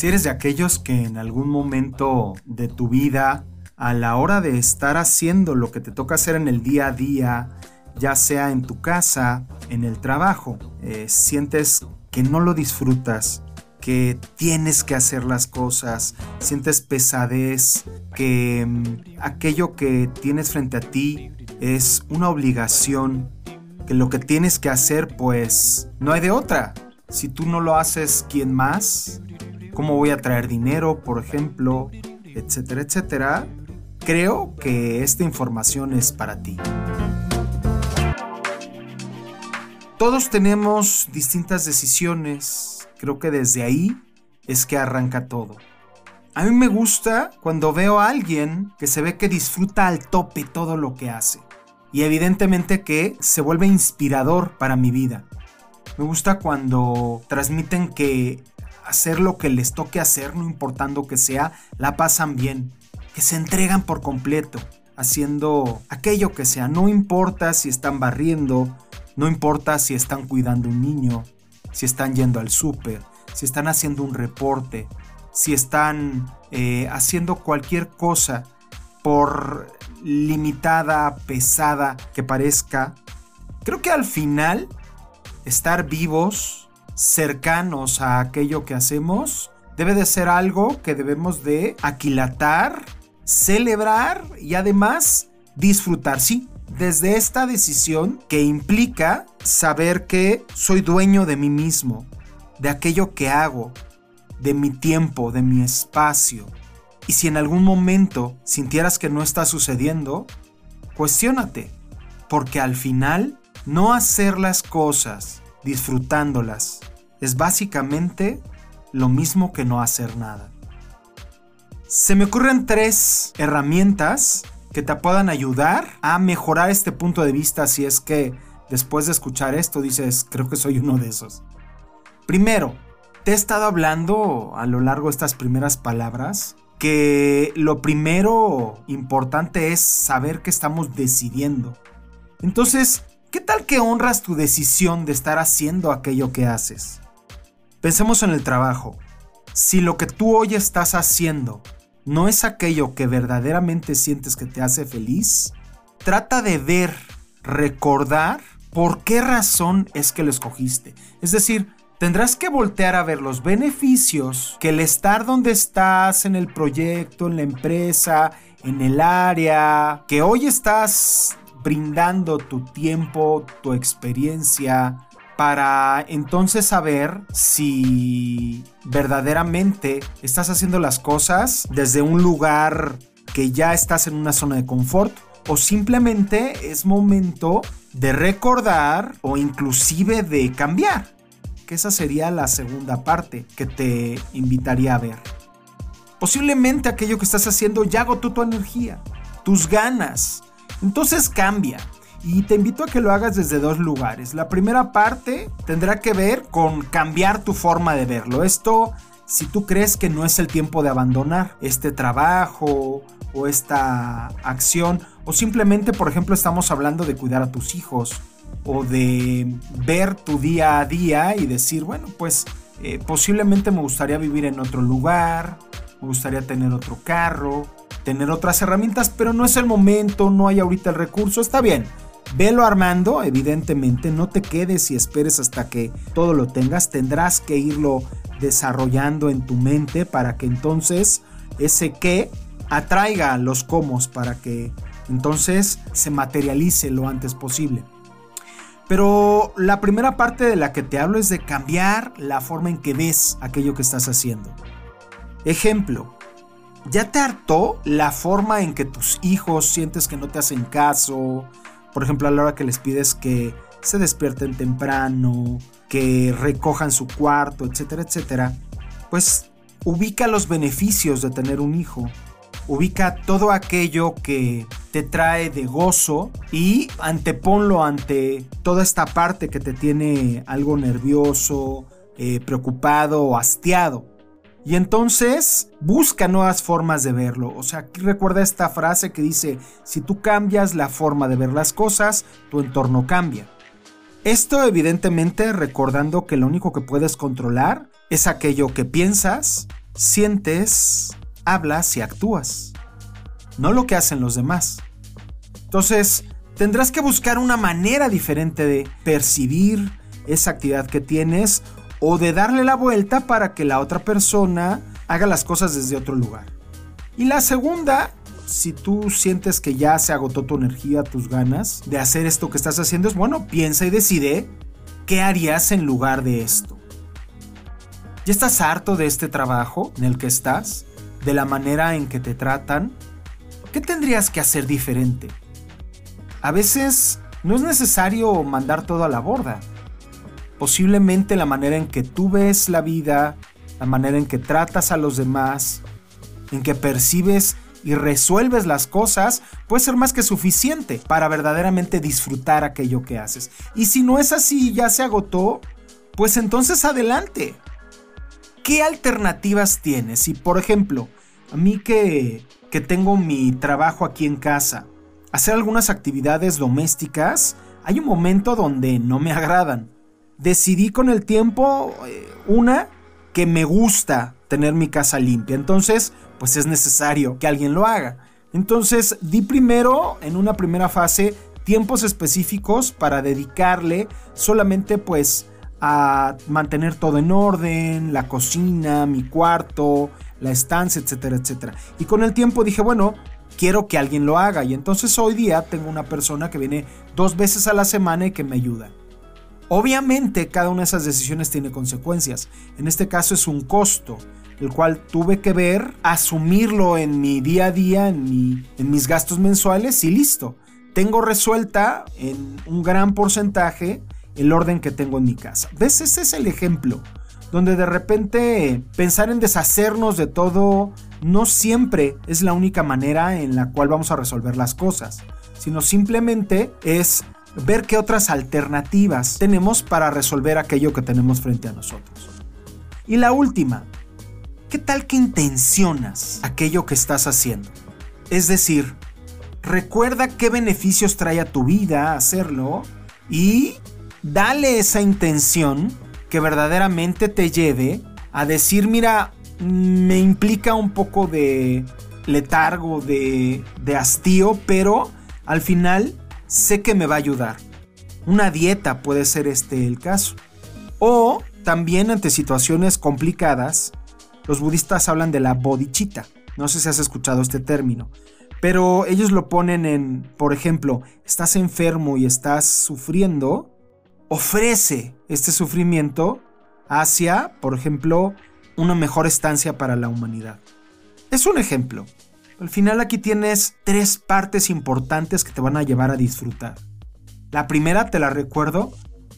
Si eres de aquellos que en algún momento de tu vida, a la hora de estar haciendo lo que te toca hacer en el día a día, ya sea en tu casa, en el trabajo, eh, sientes que no lo disfrutas, que tienes que hacer las cosas, sientes pesadez, que mm, aquello que tienes frente a ti es una obligación, que lo que tienes que hacer pues no hay de otra. Si tú no lo haces, ¿quién más? ¿Cómo voy a traer dinero, por ejemplo? Etcétera, etcétera. Creo que esta información es para ti. Todos tenemos distintas decisiones. Creo que desde ahí es que arranca todo. A mí me gusta cuando veo a alguien que se ve que disfruta al tope todo lo que hace. Y evidentemente que se vuelve inspirador para mi vida. Me gusta cuando transmiten que hacer lo que les toque hacer, no importando que sea, la pasan bien. Que se entregan por completo, haciendo aquello que sea. No importa si están barriendo, no importa si están cuidando un niño, si están yendo al súper, si están haciendo un reporte, si están eh, haciendo cualquier cosa por limitada, pesada que parezca. Creo que al final estar vivos, cercanos a aquello que hacemos, debe de ser algo que debemos de aquilatar, celebrar y además disfrutar. Sí, desde esta decisión que implica saber que soy dueño de mí mismo, de aquello que hago, de mi tiempo, de mi espacio. Y si en algún momento sintieras que no está sucediendo, cuestiónate, porque al final no hacer las cosas disfrutándolas es básicamente lo mismo que no hacer nada. Se me ocurren tres herramientas que te puedan ayudar a mejorar este punto de vista si es que después de escuchar esto dices, creo que soy uno de esos. Primero, te he estado hablando a lo largo de estas primeras palabras que lo primero importante es saber que estamos decidiendo. Entonces, ¿qué tal que honras tu decisión de estar haciendo aquello que haces? Pensemos en el trabajo. Si lo que tú hoy estás haciendo no es aquello que verdaderamente sientes que te hace feliz, trata de ver, recordar por qué razón es que lo escogiste. Es decir, tendrás que voltear a ver los beneficios que el estar donde estás en el proyecto, en la empresa, en el área, que hoy estás brindando tu tiempo, tu experiencia, para entonces saber si verdaderamente estás haciendo las cosas desde un lugar que ya estás en una zona de confort o simplemente es momento de recordar o inclusive de cambiar. Que esa sería la segunda parte que te invitaría a ver. Posiblemente aquello que estás haciendo ya agotó tu energía, tus ganas. Entonces cambia. Y te invito a que lo hagas desde dos lugares. La primera parte tendrá que ver con cambiar tu forma de verlo. Esto si tú crees que no es el tiempo de abandonar este trabajo o esta acción, o simplemente, por ejemplo, estamos hablando de cuidar a tus hijos o de ver tu día a día y decir, bueno, pues eh, posiblemente me gustaría vivir en otro lugar, me gustaría tener otro carro, tener otras herramientas, pero no es el momento, no hay ahorita el recurso, está bien. Velo armando, evidentemente, no te quedes y esperes hasta que todo lo tengas, tendrás que irlo desarrollando en tu mente para que entonces ese qué atraiga los comos para que entonces se materialice lo antes posible. Pero la primera parte de la que te hablo es de cambiar la forma en que ves aquello que estás haciendo. Ejemplo, ¿ya te hartó la forma en que tus hijos sientes que no te hacen caso, por ejemplo, a la hora que les pides que se despierten temprano, que recojan su cuarto, etcétera, etcétera, pues ubica los beneficios de tener un hijo. Ubica todo aquello que te trae de gozo y anteponlo ante toda esta parte que te tiene algo nervioso, eh, preocupado o hastiado. Y entonces busca nuevas formas de verlo. O sea, aquí recuerda esta frase que dice, si tú cambias la forma de ver las cosas, tu entorno cambia. Esto evidentemente recordando que lo único que puedes controlar es aquello que piensas, sientes, hablas y actúas, no lo que hacen los demás. Entonces, tendrás que buscar una manera diferente de percibir esa actividad que tienes o de darle la vuelta para que la otra persona haga las cosas desde otro lugar. Y la segunda, si tú sientes que ya se agotó tu energía, tus ganas de hacer esto que estás haciendo, es bueno, piensa y decide qué harías en lugar de esto. ¿Ya estás harto de este trabajo en el que estás? ¿De la manera en que te tratan? ¿Qué tendrías que hacer diferente? A veces no es necesario mandar todo a la borda. Posiblemente la manera en que tú ves la vida, la manera en que tratas a los demás, en que percibes y resuelves las cosas, puede ser más que suficiente para verdaderamente disfrutar aquello que haces. Y si no es así y ya se agotó, pues entonces adelante. ¿Qué alternativas tienes? Si por ejemplo, a mí que, que tengo mi trabajo aquí en casa, hacer algunas actividades domésticas, hay un momento donde no me agradan. Decidí con el tiempo, eh, una, que me gusta tener mi casa limpia. Entonces, pues es necesario que alguien lo haga. Entonces, di primero, en una primera fase, tiempos específicos para dedicarle solamente pues a mantener todo en orden, la cocina, mi cuarto, la estancia, etcétera, etcétera. Y con el tiempo dije, bueno, quiero que alguien lo haga. Y entonces hoy día tengo una persona que viene dos veces a la semana y que me ayuda. Obviamente cada una de esas decisiones tiene consecuencias. En este caso es un costo, el cual tuve que ver, asumirlo en mi día a día, en, mis gastos mensuales y listo. Tengo resuelta en un gran porcentaje el orden que tengo en mi casa. ¿Ves? Ese es el ejemplo. Donde de repente pensar en deshacernos de todo no siempre es la única manera en la cual vamos a resolver las cosas, sino simplemente es ver qué otras alternativas tenemos para resolver aquello que tenemos frente a nosotros. Y la última, ¿qué tal que intencionas aquello que estás haciendo? Es decir, recuerda qué beneficios trae a tu vida hacerlo y dale esa intención que verdaderamente te lleve a decir, mira, me implica un poco de letargo, de, de hastío, pero al final sé que me va a ayudar. Una dieta puede ser este el caso. O también ante situaciones complicadas, los budistas hablan de la bodhicitta. No sé si has escuchado este término. Pero ellos lo ponen en, por ejemplo, estás enfermo y estás sufriendo, ofrece este sufrimiento hacia, por ejemplo, una mejor estancia para la humanidad. Es un ejemplo. Al final aquí tienes tres partes importantes que te van a llevar a disfrutar. La primera, te la recuerdo,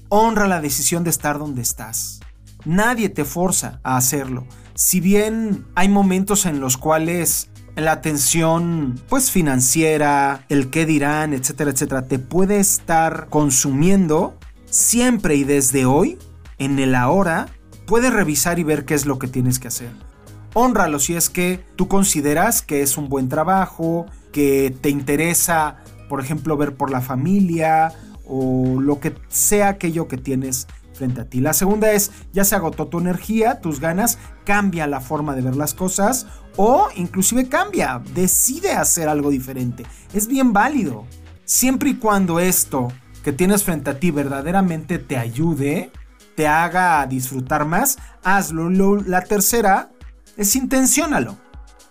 honra la decisión de estar donde estás. Nadie te forza a hacerlo. Si bien hay momentos en los cuales la tensión pues financiera, el qué dirán, etcétera, etcétera, te puede estar consumiendo, siempre y desde hoy, en el ahora, puedes revisar y ver qué es lo que tienes que hacer honralo si es que tú consideras que es un buen trabajo, que te interesa, por ejemplo, ver por la familia o lo que sea aquello que tienes frente a ti. La segunda es, ya se agotó tu energía, tus ganas, cambia la forma de ver las cosas o inclusive cambia, decide hacer algo diferente. Es bien válido. Siempre y cuando esto que tienes frente a ti verdaderamente te ayude, te haga disfrutar más, hazlo. La tercera es intenciónalo,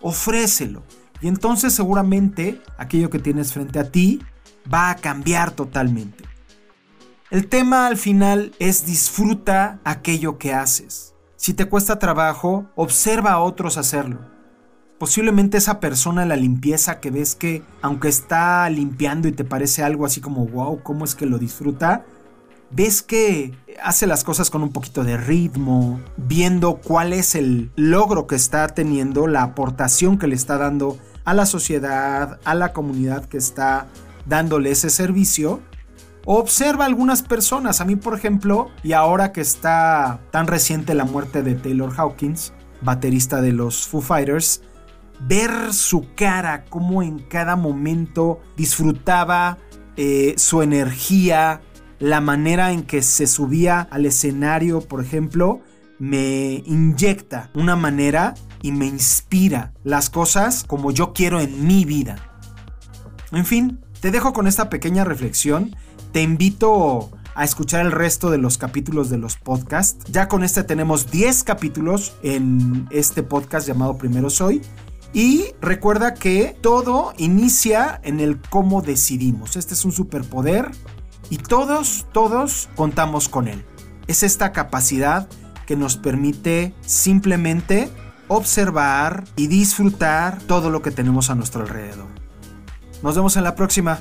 ofrécelo. Y entonces seguramente aquello que tienes frente a ti va a cambiar totalmente. El tema al final es disfruta aquello que haces. Si te cuesta trabajo, observa a otros hacerlo. Posiblemente esa persona la limpieza que ves que, aunque está limpiando y te parece algo así como, wow, ¿cómo es que lo disfruta? ves que hace las cosas con un poquito de ritmo, viendo cuál es el logro que está teniendo, la aportación que le está dando a la sociedad, a la comunidad que está dándole ese servicio. Observa algunas personas, a mí por ejemplo, y ahora que está tan reciente la muerte de Taylor Hawkins, baterista de los Foo Fighters, ver su cara, cómo en cada momento disfrutaba eh, su energía, la manera en que se subía al escenario, por ejemplo, me inyecta una manera y me inspira las cosas como yo quiero en mi vida. En fin, te dejo con esta pequeña reflexión. Te invito a escuchar el resto de los capítulos de los podcasts. Ya con este tenemos 10 capítulos en este podcast llamado Primero Soy. Y recuerda que todo inicia en el cómo decidimos. Este es un superpoder y todos, todos contamos con él. Es esta capacidad que nos permite simplemente observar y disfrutar todo lo que tenemos a nuestro alrededor. Nos vemos en la próxima.